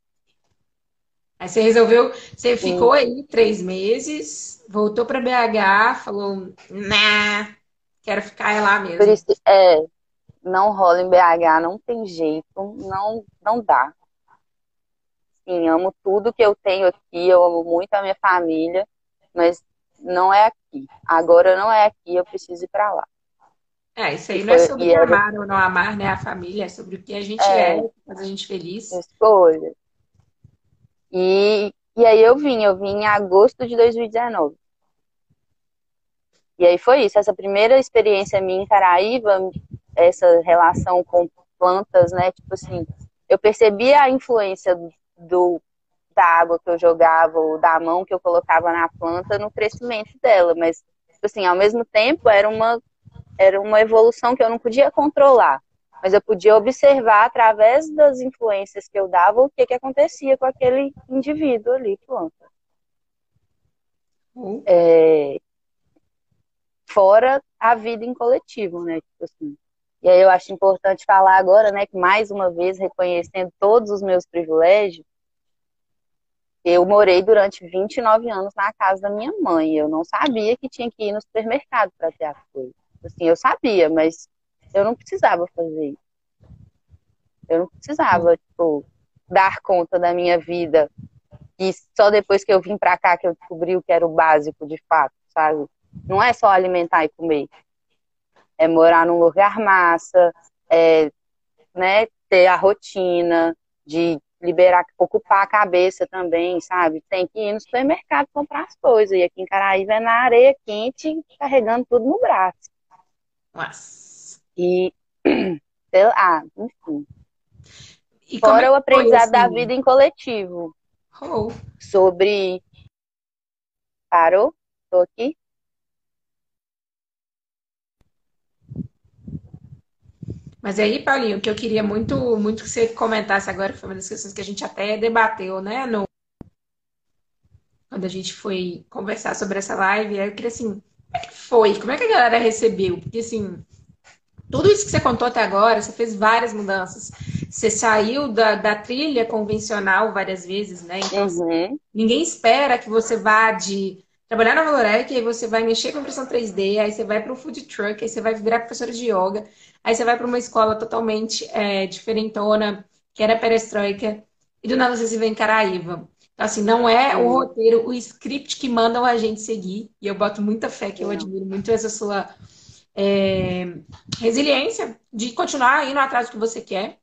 Aí você resolveu, você ficou aí três meses, voltou para BH, falou, nah, quero ficar lá mesmo. Por isso, é, não rola em BH, não tem jeito, não, não dá. Sim, amo tudo que eu tenho aqui, eu amo muito a minha família, mas não é aqui. Agora não é aqui, eu preciso ir para lá. É, isso aí não é sobre amar ou não amar, né? A família, é sobre o que a gente é, é faz a gente feliz. Escolha. E e aí eu vim, eu vim em agosto de 2019. E aí foi isso, essa primeira experiência minha em Caraíva essa relação com plantas, né? Tipo assim, eu percebia a influência do, da água que eu jogava ou da mão que eu colocava na planta no crescimento dela, mas tipo assim, ao mesmo tempo era uma era uma evolução que eu não podia controlar, mas eu podia observar através das influências que eu dava o que que acontecia com aquele indivíduo ali, planta. Uhum. É, fora a vida em coletivo, né? Tipo assim. E aí eu acho importante falar agora, né, que mais uma vez, reconhecendo todos os meus privilégios, eu morei durante 29 anos na casa da minha mãe. Eu não sabia que tinha que ir no supermercado para ter as coisas. Assim, eu sabia, mas eu não precisava fazer isso. Eu não precisava, tipo, dar conta da minha vida. E só depois que eu vim para cá que eu descobri o que era o básico de fato, sabe? Não é só alimentar e comer. É morar num lugar massa, é, né, ter a rotina de liberar, ocupar a cabeça também, sabe? Tem que ir no supermercado comprar as coisas. E aqui em Caraíba é na areia quente, carregando tudo no braço. Nossa. E, *clears throat* sei lá, enfim. E Fora é o aprendizado assim? da vida em coletivo. Oh. Sobre. Parou? Tô aqui? Mas aí, Paulinho, o que eu queria muito, muito que você comentasse agora, foi uma das questões que a gente até debateu, né, no... quando a gente foi conversar sobre essa live, eu queria assim, como é que foi? Como é que a galera recebeu? Porque assim, tudo isso que você contou até agora, você fez várias mudanças. Você saiu da, da trilha convencional várias vezes, né? Então, uhum. ninguém espera que você vá de trabalhar na Valorec, aí você vai mexer com impressão 3D, aí você vai para o food truck, aí você vai virar professora de yoga. Aí você vai para uma escola totalmente é, diferentona, que era perestroika, e do nada você se vê em Caraíva. Então, assim, não é o roteiro, o script que mandam a gente seguir. E eu boto muita fé, que eu admiro muito essa sua é, resiliência de continuar indo atrás do que você quer.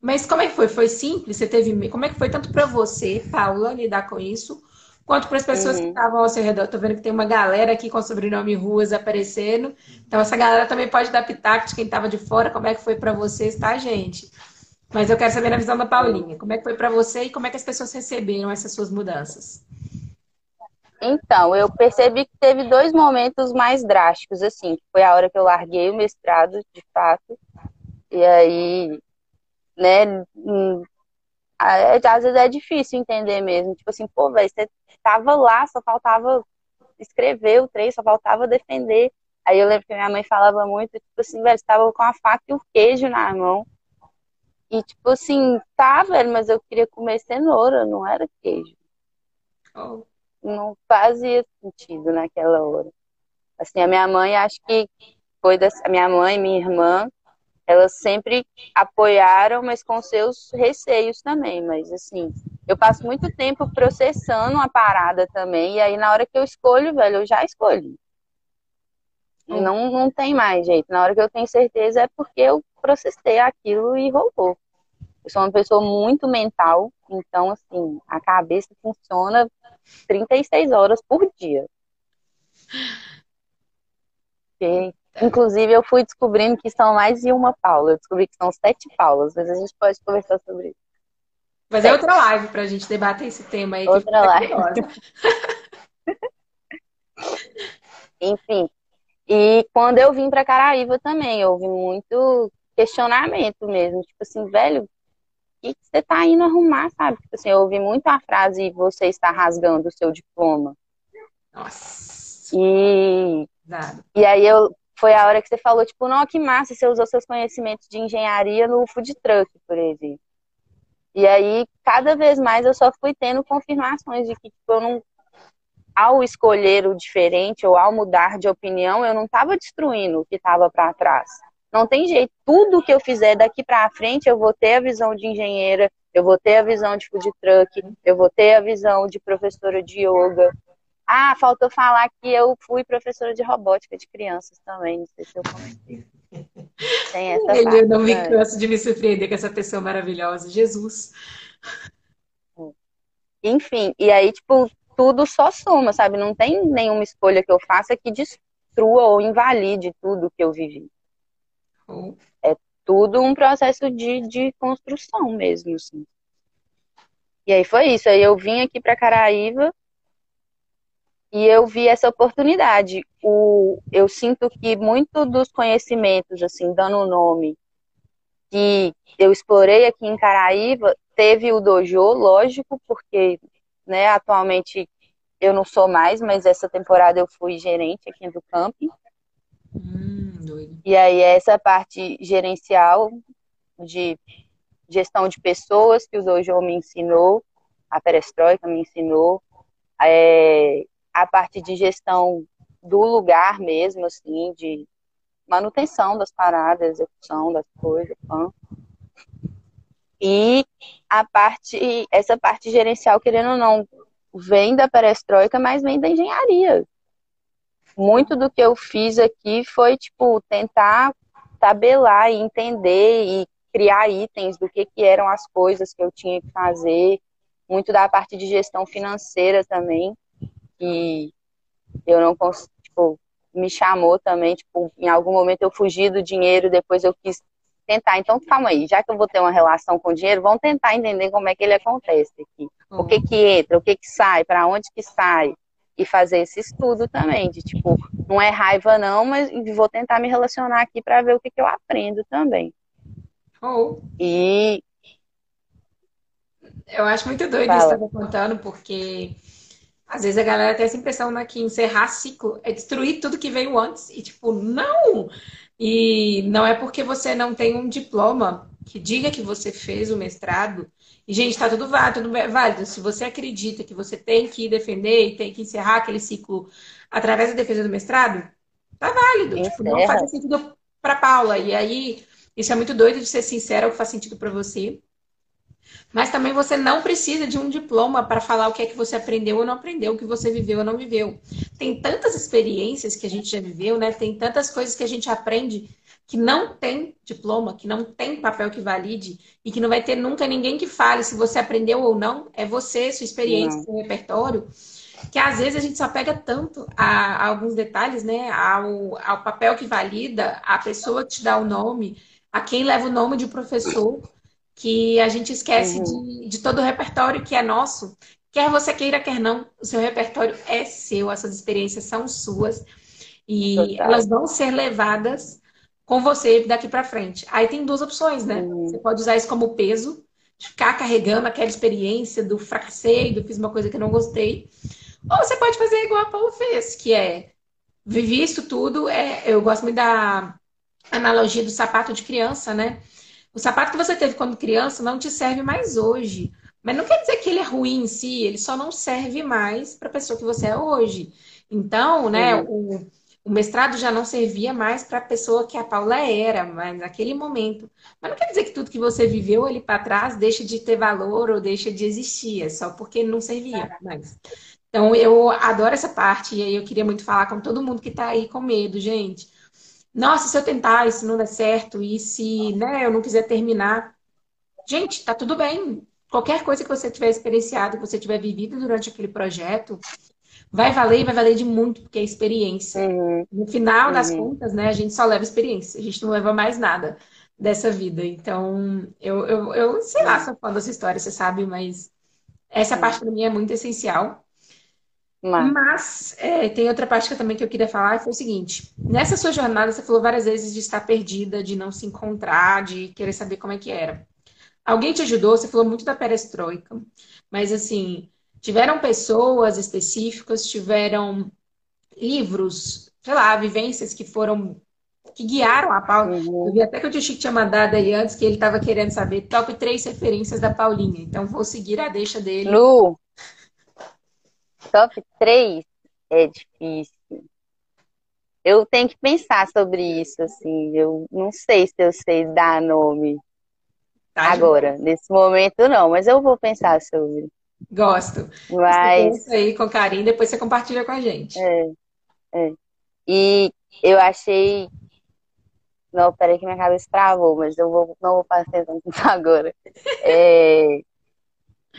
Mas como é que foi? Foi simples? Você teve. Como é que foi tanto para você, Paula, lidar com isso? quanto para as pessoas uhum. que estavam ao seu redor. Estou vendo que tem uma galera aqui com o sobrenome Ruas aparecendo. Então, essa galera também pode dar pitaco de quem estava de fora, como é que foi para vocês, tá, gente? Mas eu quero saber na visão da Paulinha, como é que foi para você e como é que as pessoas receberam essas suas mudanças? Então, eu percebi que teve dois momentos mais drásticos, assim, que foi a hora que eu larguei o mestrado, de fato, e aí, né, hum, às vezes é difícil entender mesmo, tipo assim, pô, velho, você tava lá, só faltava escrever o trem, só faltava defender. Aí eu lembro que minha mãe falava muito, tipo assim, velho, estava com a faca e o queijo na mão. E tipo assim, tá, velho, mas eu queria comer cenoura, não era queijo. Oh. Não fazia sentido naquela hora. Assim, a minha mãe, acho que foi da a minha mãe, minha irmã, elas sempre apoiaram, mas com seus receios também. Mas assim, eu passo muito tempo processando a parada também, e aí na hora que eu escolho, velho, eu já escolhi. Não, não tem mais jeito. Na hora que eu tenho certeza é porque eu processei aquilo e rolou. Eu sou uma pessoa muito mental, então assim, a cabeça funciona 36 horas por dia. Inclusive, eu fui descobrindo que são mais de uma Paula. Eu descobri que são sete Paulas, mas a gente pode conversar sobre isso. Mas é outra live para a gente debater esse tema aí. Outra live. *laughs* Enfim. E quando eu vim para Caraíva também, houve muito questionamento mesmo. Tipo assim, velho, que, você tá indo arrumar, sabe? Tipo assim, eu ouvi muito a frase você está rasgando o seu diploma. Nossa. E, e aí eu foi a hora que você falou, tipo, não, que massa, você usou seus conhecimentos de engenharia no food truck, por exemplo. E aí, cada vez mais eu só fui tendo confirmações de que, tipo, eu não. Ao escolher o diferente ou ao mudar de opinião, eu não estava destruindo o que estava para trás. Não tem jeito. Tudo que eu fizer daqui para frente, eu vou ter a visão de engenheira, eu vou ter a visão de food truck, eu vou ter a visão de professora de yoga, ah, faltou falar que eu fui professora de robótica de crianças também, não sei se eu comentei. Tem *laughs* essa Ele parte, não me né? canso de me surpreender com essa pessoa maravilhosa, Jesus. Enfim, e aí, tipo, tudo só soma, sabe? Não tem nenhuma escolha que eu faça que destrua ou invalide tudo que eu vivi. Oh. tudo um processo de, de construção mesmo, assim. E aí foi isso. Aí eu vim aqui para Caraíva e eu vi essa oportunidade. O, eu sinto que muito dos conhecimentos, assim, dando o nome, que eu explorei aqui em Caraíva, teve o dojo, lógico, porque né, atualmente eu não sou mais, mas essa temporada eu fui gerente aqui do camping. E aí essa parte gerencial de gestão de pessoas que o dojo me ensinou, a perestroika me ensinou, é, a parte de gestão do lugar mesmo, assim, de manutenção das paradas, execução das coisas, pã. E a parte, essa parte gerencial, querendo ou não, vem da perestroika, mas vem da engenharia. Muito do que eu fiz aqui foi, tipo, tentar tabelar e entender e criar itens do que, que eram as coisas que eu tinha que fazer. Muito da parte de gestão financeira também, que eu não consigo, tipo, me chamou também, tipo, em algum momento eu fugi do dinheiro, depois eu quis tentar. Então, calma aí, já que eu vou ter uma relação com o dinheiro, vamos tentar entender como é que ele acontece aqui. Uhum. O que que entra, o que que sai, para onde que sai. E fazer esse estudo também, de tipo, não é raiva não, mas vou tentar me relacionar aqui para ver o que, que eu aprendo também. Oh. E. Eu acho muito doido Fala. isso que você tá contando, porque às vezes a galera tem essa impressão né, que encerrar ciclo é destruir tudo que veio antes. E, tipo, não! E não é porque você não tem um diploma que diga que você fez o mestrado. E, gente, tá tudo válido, tudo válido. Se você acredita que você tem que defender e tem que encerrar aquele ciclo através da defesa do mestrado, tá válido. Tipo, não faz sentido para Paula. E aí, isso é muito doido de ser sincero, o que faz sentido para você. Mas também você não precisa de um diploma para falar o que é que você aprendeu ou não aprendeu, o que você viveu ou não viveu. Tem tantas experiências que a gente já viveu, né? Tem tantas coisas que a gente aprende que não tem diploma, que não tem papel que valide e que não vai ter nunca ninguém que fale se você aprendeu ou não. É você, sua experiência, não. seu repertório. Que às vezes a gente só pega tanto a, a alguns detalhes, né? Ao, ao papel que valida, a pessoa que te dá o nome, a quem leva o nome de professor que a gente esquece uhum. de, de todo o repertório que é nosso. Quer você queira, quer não, o seu repertório é seu, essas experiências são suas e Total. elas vão ser levadas com você daqui para frente. Aí tem duas opções, né? Uhum. Você pode usar isso como peso, ficar carregando aquela experiência do fracassei, do fiz uma coisa que não gostei. Ou você pode fazer igual a Paulo fez, que é vivi isso tudo. É, eu gosto muito da analogia do sapato de criança, né? O sapato que você teve quando criança não te serve mais hoje. Mas não quer dizer que ele é ruim em si, ele só não serve mais para a pessoa que você é hoje. Então, né, o, o, mestrado já não servia mais para a pessoa que a Paula era, mas naquele momento. Mas não quer dizer que tudo que você viveu ali para trás deixa de ter valor ou deixa de existir, é só porque não servia mais. Então, eu adoro essa parte e aí eu queria muito falar com todo mundo que está aí com medo, gente nossa, se eu tentar, se não der certo, e se né, eu não quiser terminar. Gente, tá tudo bem. Qualquer coisa que você tiver experienciado, que você tiver vivido durante aquele projeto, vai valer e vai valer de muito, porque é experiência. Uhum. No final uhum. das contas, né, a gente só leva experiência, a gente não leva mais nada dessa vida. Então, eu, eu, eu sei lá, sou fã dessa história, você sabe, mas essa parte para mim é muito essencial. Mas, Mas é, tem outra parte que eu também que eu queria falar, foi o seguinte: nessa sua jornada, você falou várias vezes de estar perdida, de não se encontrar, de querer saber como é que era. Alguém te ajudou? Você falou muito da perestroika, mas assim, tiveram pessoas específicas, tiveram livros, sei lá, vivências que foram que guiaram a Paula. Uhum. Eu vi até que o tio Chico tinha mandado aí antes que ele estava querendo saber top três referências da Paulinha. Então vou seguir a deixa dele. Lu, top 3 é difícil. Eu tenho que pensar sobre isso, assim. Eu não sei se eu sei dar nome tá agora. Nesse momento, não, mas eu vou pensar sobre. Gosto. Mas. Você aí com carinho, depois você compartilha com a gente. É. é. E eu achei. Não, peraí que minha cabeça travou, mas eu vou, não vou passar atenção *laughs* agora. É,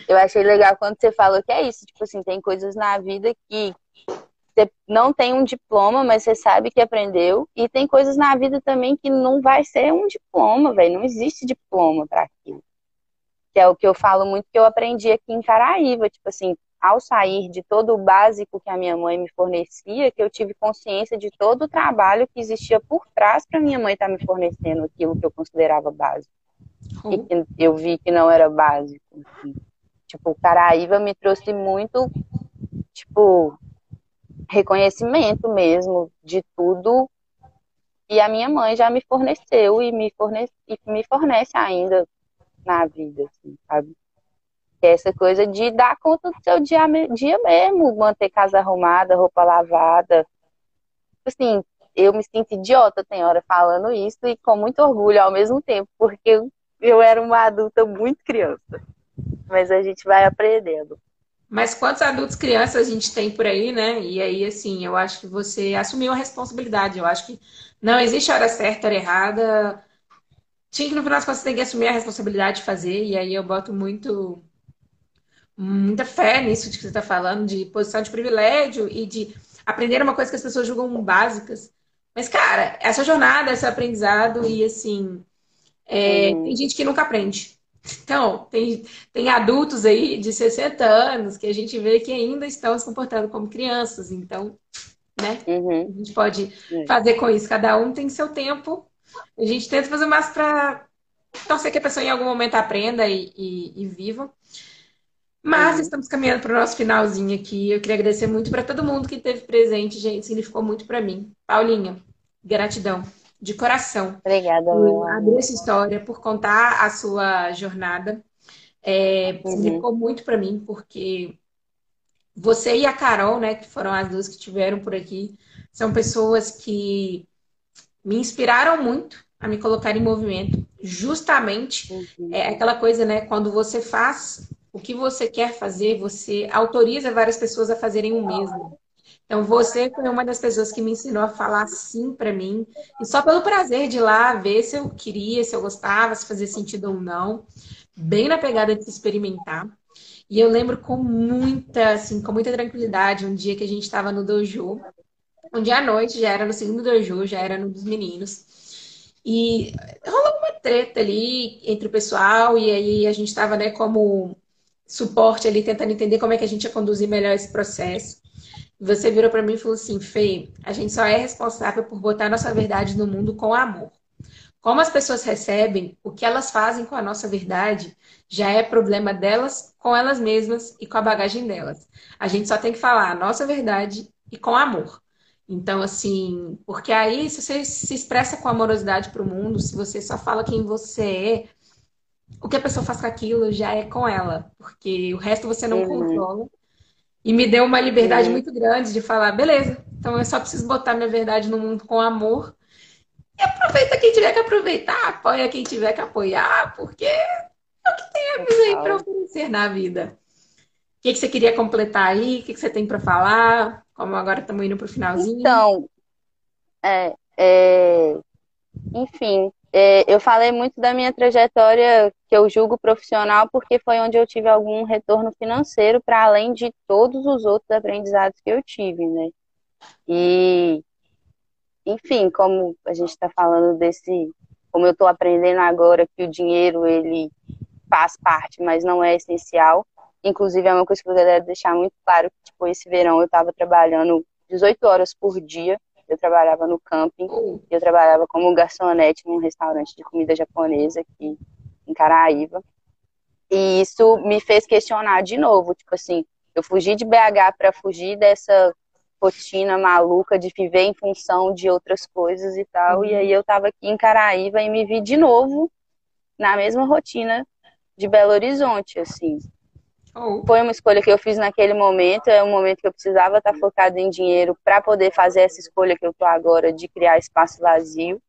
eu achei legal quando você falou que é isso, tipo assim, tem coisas na vida que você não tem um diploma, mas você sabe que aprendeu. E tem coisas na vida também que não vai ser um diploma, velho. Não existe diploma para aquilo. Que é o que eu falo muito que eu aprendi aqui em Caraíva. Tipo assim, ao sair de todo o básico que a minha mãe me fornecia, que eu tive consciência de todo o trabalho que existia por trás para minha mãe estar tá me fornecendo aquilo que eu considerava básico. Uhum. E que eu vi que não era básico. Assim. Tipo, Caraíva me trouxe muito, tipo, reconhecimento mesmo de tudo e a minha mãe já me forneceu e me fornece, e me fornece ainda na vida, assim, sabe? Que é essa coisa de dar conta do seu dia, dia mesmo, manter casa arrumada, roupa lavada. Assim, eu me sinto idiota, tem hora, falando isso e com muito orgulho ao mesmo tempo, porque eu, era uma adulta muito criança. Mas a gente vai aprendendo. Mas quantos adultos crianças a gente tem por aí, né? E aí, assim, eu acho que você assumiu a responsabilidade. Eu acho que não existe hora certa, hora errada. Tinha que, no final das contas, você tem que assumir a responsabilidade de fazer. E aí eu boto muito muita fé nisso de que você está falando, de posição de privilégio e de aprender uma coisa que as pessoas julgam básicas. Mas, cara, essa jornada, esse aprendizado, e assim, é, tem gente que nunca aprende. Então, tem, tem adultos aí de 60 anos que a gente vê que ainda estão se comportando como crianças. Então, né? Uhum. A gente pode uhum. fazer com isso. Cada um tem seu tempo. A gente tenta fazer mais para torcer que a pessoa em algum momento aprenda e, e, e viva. Mas uhum. estamos caminhando para o nosso finalzinho aqui. Eu queria agradecer muito para todo mundo que esteve presente, gente. Significou muito para mim. Paulinha, gratidão de coração. Obrigada. Por abrir essa história, por contar a sua jornada. É, uhum. Significou muito para mim, porque você e a Carol, né, que foram as duas que tiveram por aqui, são pessoas que me inspiraram muito a me colocar em movimento. Justamente uhum. é aquela coisa, né, quando você faz o que você quer fazer, você autoriza várias pessoas a fazerem o mesmo. Então, você foi uma das pessoas que me ensinou a falar sim para mim, e só pelo prazer de ir lá ver se eu queria, se eu gostava, se fazia sentido ou não, bem na pegada de se experimentar. E eu lembro com muita, assim, com muita tranquilidade, um dia que a gente estava no dojo, um dia à noite, já era no segundo dojo, já era no dos meninos. E rolou uma treta ali entre o pessoal, e aí a gente estava, né, como suporte ali, tentando entender como é que a gente ia conduzir melhor esse processo. Você virou para mim e falou assim: Fê, a gente só é responsável por botar a nossa verdade no mundo com amor. Como as pessoas recebem, o que elas fazem com a nossa verdade já é problema delas com elas mesmas e com a bagagem delas. A gente só tem que falar a nossa verdade e com amor. Então, assim, porque aí, se você se expressa com amorosidade para o mundo, se você só fala quem você é, o que a pessoa faz com aquilo já é com ela, porque o resto você não uhum. controla. E me deu uma liberdade uhum. muito grande de falar, beleza, então eu só preciso botar minha verdade no mundo com amor. E aproveita quem tiver que aproveitar, apoia quem tiver que apoiar, porque é o que tem a aí para oferecer na vida. Que, que você queria completar aí? O que, que você tem para falar? Como agora estamos indo para o finalzinho. Então, é, é, enfim, é, eu falei muito da minha trajetória que eu julgo profissional porque foi onde eu tive algum retorno financeiro para além de todos os outros aprendizados que eu tive, né? E, enfim, como a gente está falando desse, como eu estou aprendendo agora que o dinheiro ele faz parte, mas não é essencial. Inclusive é uma coisa que eu quero deixar muito claro que tipo esse verão eu estava trabalhando 18 horas por dia eu trabalhava no camping, eu trabalhava como garçonete num restaurante de comida japonesa aqui em Caraíva. E isso me fez questionar de novo, tipo assim, eu fugi de BH para fugir dessa rotina maluca de viver em função de outras coisas e tal. Uhum. E aí eu tava aqui em Caraíva e me vi de novo na mesma rotina de Belo Horizonte, assim. Oh. Foi uma escolha que eu fiz naquele momento, é um momento que eu precisava estar focado em dinheiro para poder fazer essa escolha que eu tô agora de criar espaço vazio.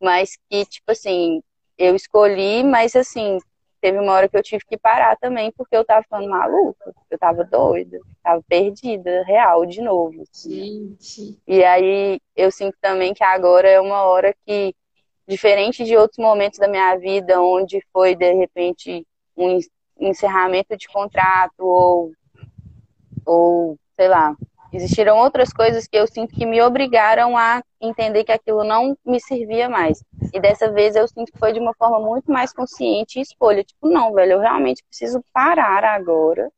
Mas que, tipo assim, eu escolhi, mas assim, teve uma hora que eu tive que parar também, porque eu tava ficando maluca, eu tava doida, tava perdida, real, de novo. Assim. Gente. E aí eu sinto também que agora é uma hora que, diferente de outros momentos da minha vida, onde foi de repente um encerramento de contrato ou, ou sei lá, Existiram outras coisas que eu sinto que me obrigaram a entender que aquilo não me servia mais. E dessa vez eu sinto que foi de uma forma muito mais consciente e escolha. Tipo, não, velho, eu realmente preciso parar agora.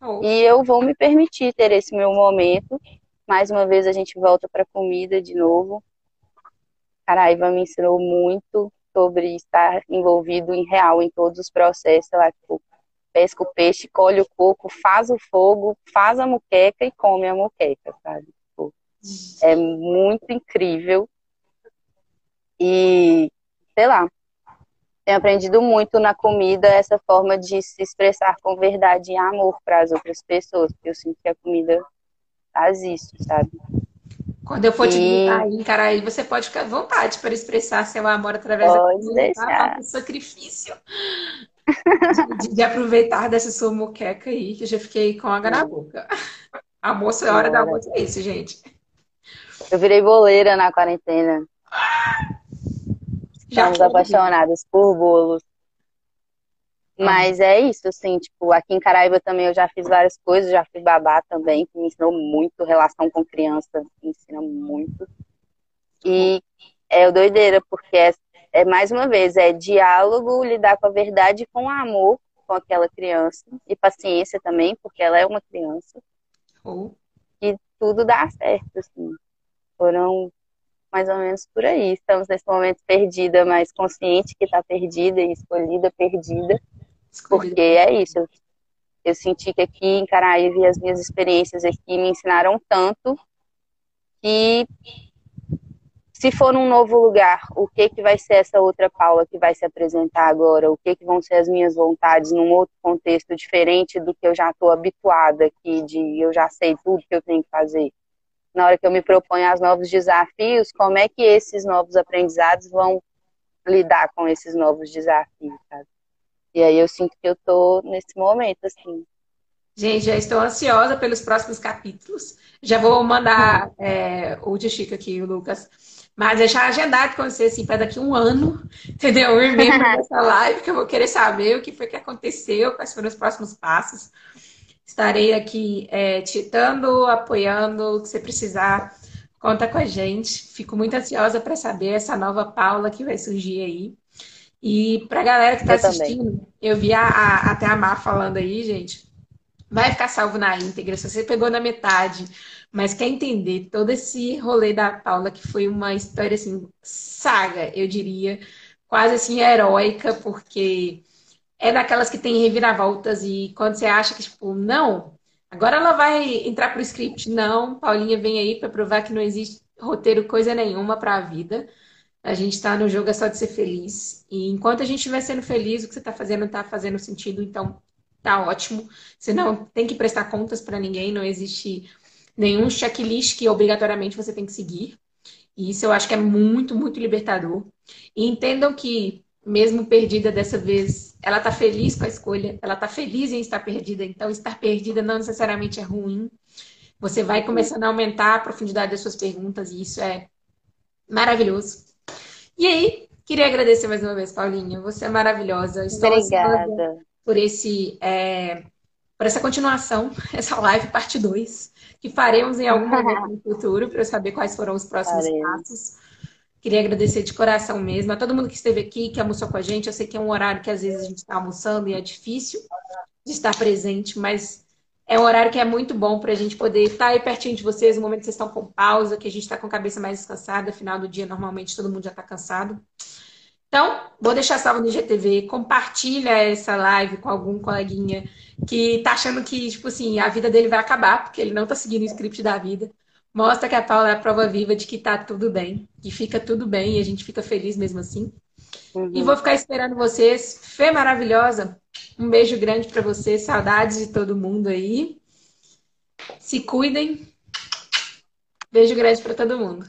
Oh. E eu vou me permitir ter esse meu momento. Mais uma vez a gente volta para comida de novo. Caraiva me ensinou muito sobre estar envolvido em real em todos os processos, lá, tipo, pesca o peixe, colhe o coco, faz o fogo, faz a muqueca e come a muqueca, sabe? Tipo, é muito incrível. E, sei lá, tenho aprendido muito na comida essa forma de se expressar com verdade e amor para as outras pessoas, porque eu sinto que a comida faz isso, sabe? Quando eu for te visitar aí você pode ficar à vontade para expressar seu amor através pode da tá? deixar. Tá? sacrifício de, de, aproveitar dessa sua moqueca aí, que eu já fiquei com água na boca. Almoço é hora da almoço, é isso, gente. Eu virei boleira na quarentena. Já Estamos apaixonados por bolos. Mas é isso, assim, tipo, aqui em Caraíba também eu já fiz várias coisas, já fui babá também, que me ensinou muito, relação com criança, me ensina muito. E é doideira, porque é é mais uma vez, é diálogo, lidar com a verdade com amor com aquela criança e paciência também, porque ela é uma criança. Oh. E tudo dá certo, assim. Foram mais ou menos por aí. Estamos nesse momento perdida, mas consciente que está perdida e escolhida, perdida. Porque é isso. Eu, senti que aqui em Caraíba as minhas experiências aqui me ensinaram tanto que se for num novo lugar, o que que vai ser essa outra Paula que vai se apresentar agora? O que que vão ser as minhas vontades num outro contexto diferente do que eu já estou habituada aqui, de eu já sei tudo que eu tenho que fazer? Na hora que eu me proponho aos novos desafios, como é que esses novos aprendizados vão lidar com esses novos desafios, sabe? E aí eu sinto que eu tô nesse momento, assim. Gente, já estou ansiosa pelos próximos capítulos. Já vou mandar é, o de Chico aqui, o Lucas, mas deixar agendado com você, assim, para daqui um ano, *laughs* entendeu? Um e-mail dessa *laughs* live, que eu vou querer saber o que foi que aconteceu, quais foram os próximos passos. Estarei aqui é, titando, apoiando, o que você precisar, conta com a gente. Fico muito ansiosa para saber essa nova Paula que vai surgir aí. E para a galera que está assistindo, também. eu vi a, a, até a Mar falando aí, gente, vai ficar salvo na íntegra. Se você pegou na metade, mas quer entender todo esse rolê da Paula, que foi uma história assim, saga, eu diria, quase assim heróica, porque é daquelas que tem reviravoltas e quando você acha que, tipo, não, agora ela vai entrar pro script. Não, Paulinha vem aí para provar que não existe roteiro coisa nenhuma para a vida. A gente está no jogo é só de ser feliz. E enquanto a gente estiver sendo feliz, o que você está fazendo está fazendo sentido, então tá ótimo. Você não tem que prestar contas para ninguém, não existe nenhum checklist que obrigatoriamente você tem que seguir. E isso eu acho que é muito, muito libertador. E entendam que, mesmo perdida dessa vez, ela está feliz com a escolha, ela está feliz em estar perdida. Então, estar perdida não necessariamente é ruim. Você vai começando a aumentar a profundidade das suas perguntas, e isso é maravilhoso. E aí, queria agradecer mais uma vez, Paulinha. Você é maravilhosa. Estou Obrigada. Por esse. É, por essa continuação, *laughs* essa live parte 2 que faremos em algum momento no futuro para eu saber quais foram os próximos passos. Queria agradecer de coração mesmo a todo mundo que esteve aqui, que almoçou com a gente. Eu sei que é um horário que às vezes a gente está almoçando e é difícil de estar presente, mas é um horário que é muito bom para a gente poder estar aí pertinho de vocês no momento que vocês estão com pausa, que a gente está com a cabeça mais descansada. Final do dia, normalmente, todo mundo já está cansado. Então, vou deixar salvo no IGTV, compartilha essa live com algum coleguinha que tá achando que, tipo assim, a vida dele vai acabar, porque ele não tá seguindo o script da vida. Mostra que a Paula é a prova viva de que tá tudo bem, que fica tudo bem e a gente fica feliz mesmo assim. Uhum. E vou ficar esperando vocês. Fê maravilhosa, um beijo grande para vocês, saudades de todo mundo aí. Se cuidem. Beijo grande para todo mundo.